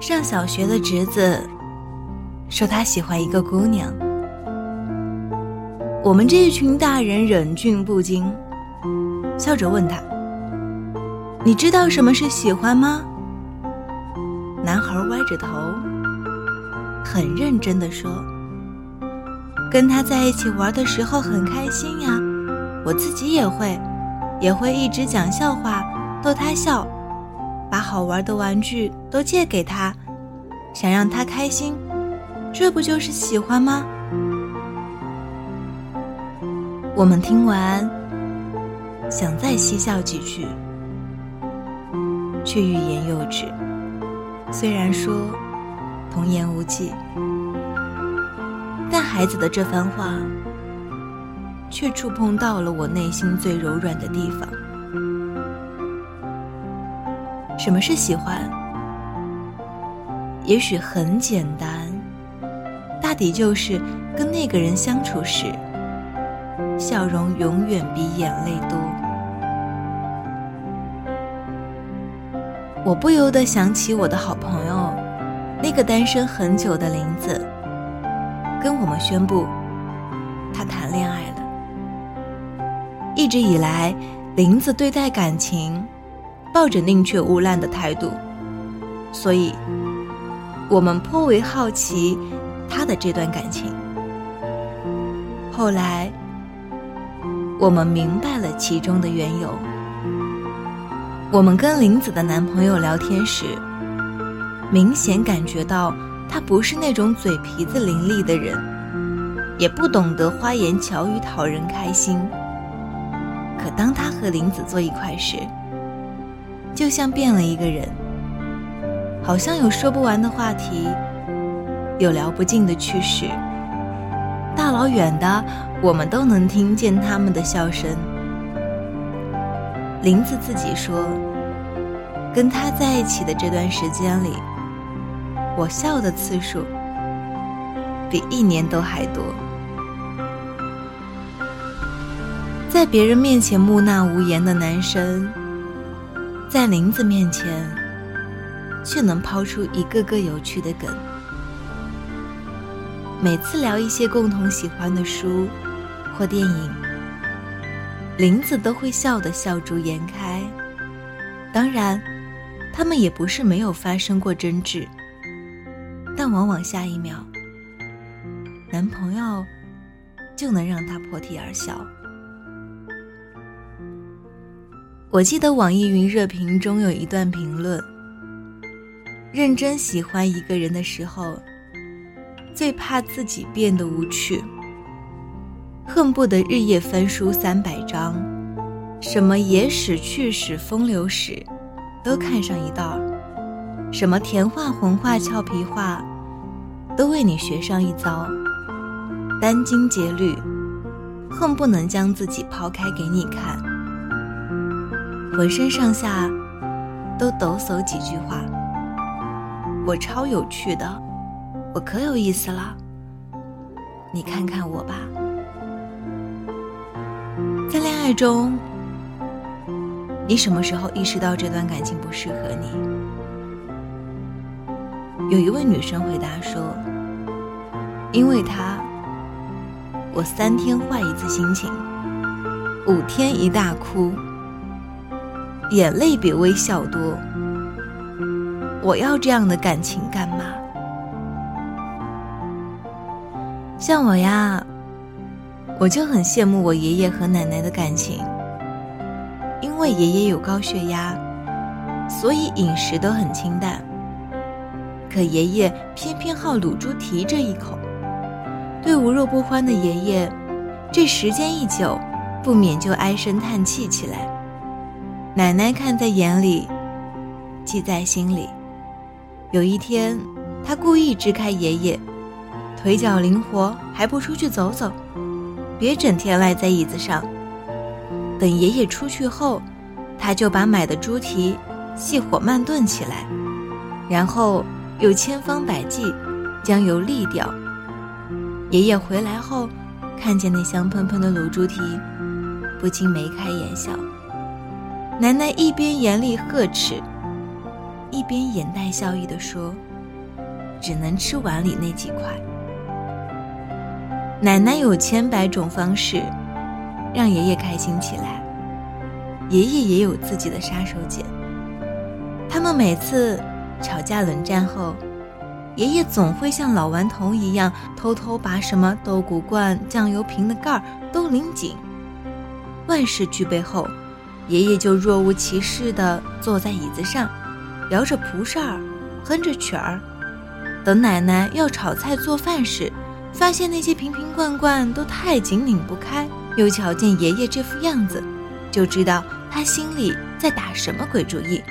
上小学的侄子说他喜欢一个姑娘，我们这一群大人忍俊不禁，笑着问他：“你知道什么是喜欢吗？”男孩歪着头，很认真的说：“跟他在一起玩的时候很开心呀，我自己也会，也会一直讲笑话逗他笑。”把好玩的玩具都借给他，想让他开心，这不就是喜欢吗？我们听完，想再嬉笑几句，却欲言又止。虽然说童言无忌，但孩子的这番话，却触碰到了我内心最柔软的地方。什么是喜欢？也许很简单，大抵就是跟那个人相处时，笑容永远比眼泪多。我不由得想起我的好朋友，那个单身很久的林子，跟我们宣布，他谈恋爱了。一直以来，林子对待感情。抱着宁缺毋滥的态度，所以，我们颇为好奇他的这段感情。后来，我们明白了其中的缘由。我们跟林子的男朋友聊天时，明显感觉到他不是那种嘴皮子伶俐的人，也不懂得花言巧语讨人开心。可当他和林子坐一块时，就像变了一个人，好像有说不完的话题，有聊不尽的趣事，大老远的我们都能听见他们的笑声。林子自己说，跟他在一起的这段时间里，我笑的次数比一年都还多，在别人面前木讷无言的男生。在林子面前，却能抛出一个个有趣的梗。每次聊一些共同喜欢的书或电影，林子都会笑得笑逐颜开。当然，他们也不是没有发生过争执，但往往下一秒，男朋友就能让他破涕而笑。我记得网易云热评中有一段评论：认真喜欢一个人的时候，最怕自己变得无趣，恨不得日夜翻书三百章，什么野史、趣史、风流史，都看上一道什么甜话、混话、俏皮话，都为你学上一遭，殚精竭虑，恨不能将自己抛开给你看。浑身上下都抖擞几句话，我超有趣的，我可有意思了，你看看我吧。在恋爱中，你什么时候意识到这段感情不适合你？有一位女生回答说：“因为他，我三天坏一次心情，五天一大哭。”眼泪比微笑多，我要这样的感情干嘛？像我呀，我就很羡慕我爷爷和奶奶的感情，因为爷爷有高血压，所以饮食都很清淡。可爷爷偏偏好卤猪蹄这一口，对无肉不欢的爷爷，这时间一久，不免就唉声叹气起来。奶奶看在眼里，记在心里。有一天，她故意支开爷爷，腿脚灵活，还不出去走走？别整天赖在椅子上。等爷爷出去后，他就把买的猪蹄细火慢炖起来，然后又千方百计将油沥掉。爷爷回来后，看见那香喷喷的卤猪蹄，不禁眉开眼笑。奶奶一边严厉呵斥，一边眼带笑意地说：“只能吃碗里那几块。”奶奶有千百种方式让爷爷开心起来，爷爷也有自己的杀手锏。他们每次吵架冷战后，爷爷总会像老顽童一样，偷偷把什么豆鼓罐、酱油瓶的盖儿都拧紧。万事俱备后，爷爷就若无其事地坐在椅子上，摇着蒲扇儿，哼着曲儿。等奶奶要炒菜做饭时，发现那些瓶瓶罐罐都太紧拧不开，又瞧见爷爷这副样子，就知道他心里在打什么鬼主意。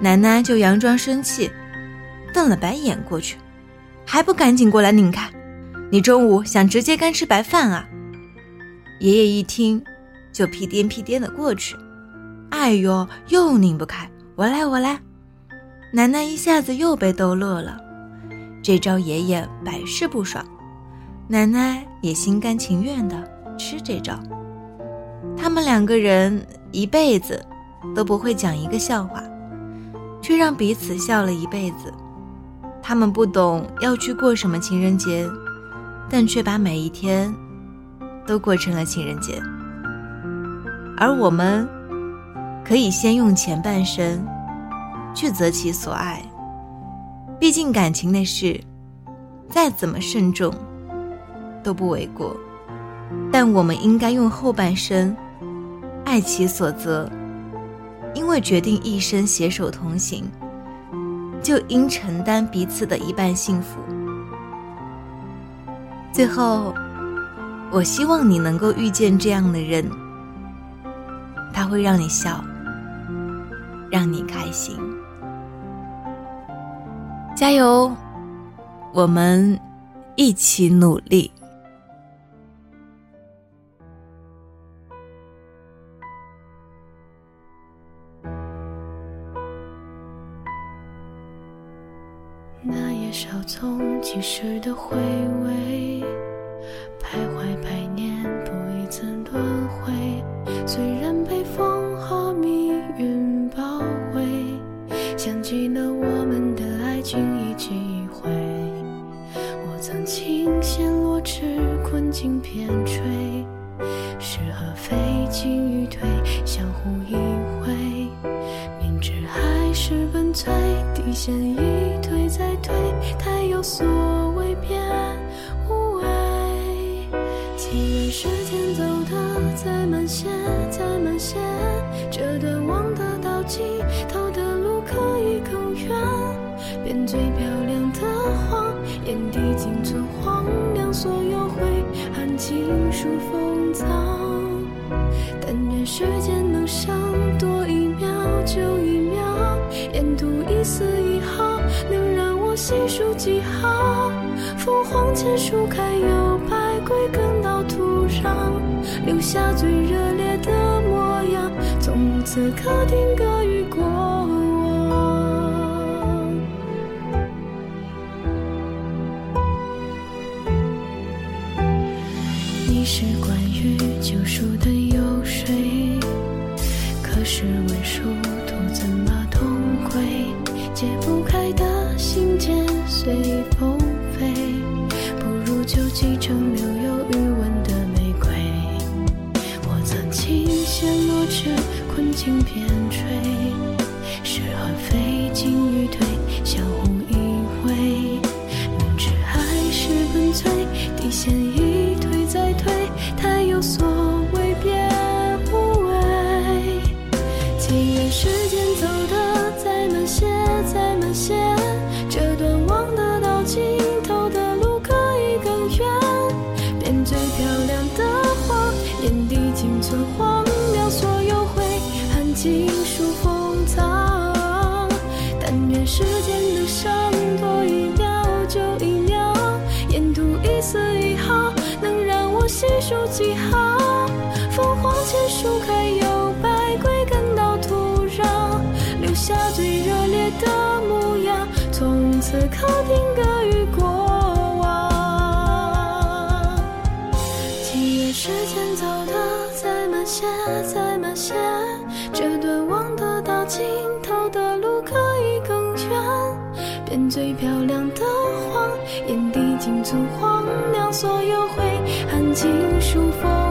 奶奶就佯装生气，瞪了白眼过去，还不赶紧过来拧开？你中午想直接干吃白饭啊？爷爷一听，就屁颠屁颠的过去。哎呦，又拧不开，我来我来。奶奶一下子又被逗乐了，这招爷爷百试不爽，奶奶也心甘情愿的吃这招。他们两个人一辈子都不会讲一个笑话，却让彼此笑了一辈子。他们不懂要去过什么情人节，但却把每一天。都过成了情人节，而我们可以先用前半生去择其所爱。毕竟感情的事，再怎么慎重都不为过。但我们应该用后半生爱其所择，因为决定一生携手同行，就应承担彼此的一半幸福。最后。我希望你能够遇见这样的人，他会让你笑，让你开心。加油，我们一起努力。那叶稍纵即逝的回味。徘徊百年，不一次轮回。虽然被风和密云包围，像极了我们的爱情一记一回。我曾倾羡落枝，困境边陲，是和非，进与退，相互依偎。明知还是本罪，底线一时间走得再慢些，再慢些，这段望得到尽头的路可以更远。变最漂亮的谎，眼底仅存荒凉，所有悔恨尽数封藏。但愿时间能剩多一秒就一秒，沿途一丝一毫能让我细数记号。凤凰前树开，有百归根到土壤。留下最热烈的模样，从此刻定格于过往。你是关于救赎的游水，可是问殊途怎么同归？解不开的心结随风不如就继承留有余温的玫瑰。我曾经陷落，这困境，偏坠是和飞，进与退。丝一毫能让我细数记号。凤凰前树开，有百归根到土壤，留下最热烈的模样，从此刻定格于过往。情愿时间走得再慢些，再慢些。这段望得到尽头的路可以更远，变。最漂亮的谎，眼底尽足荒，所有会安静舒服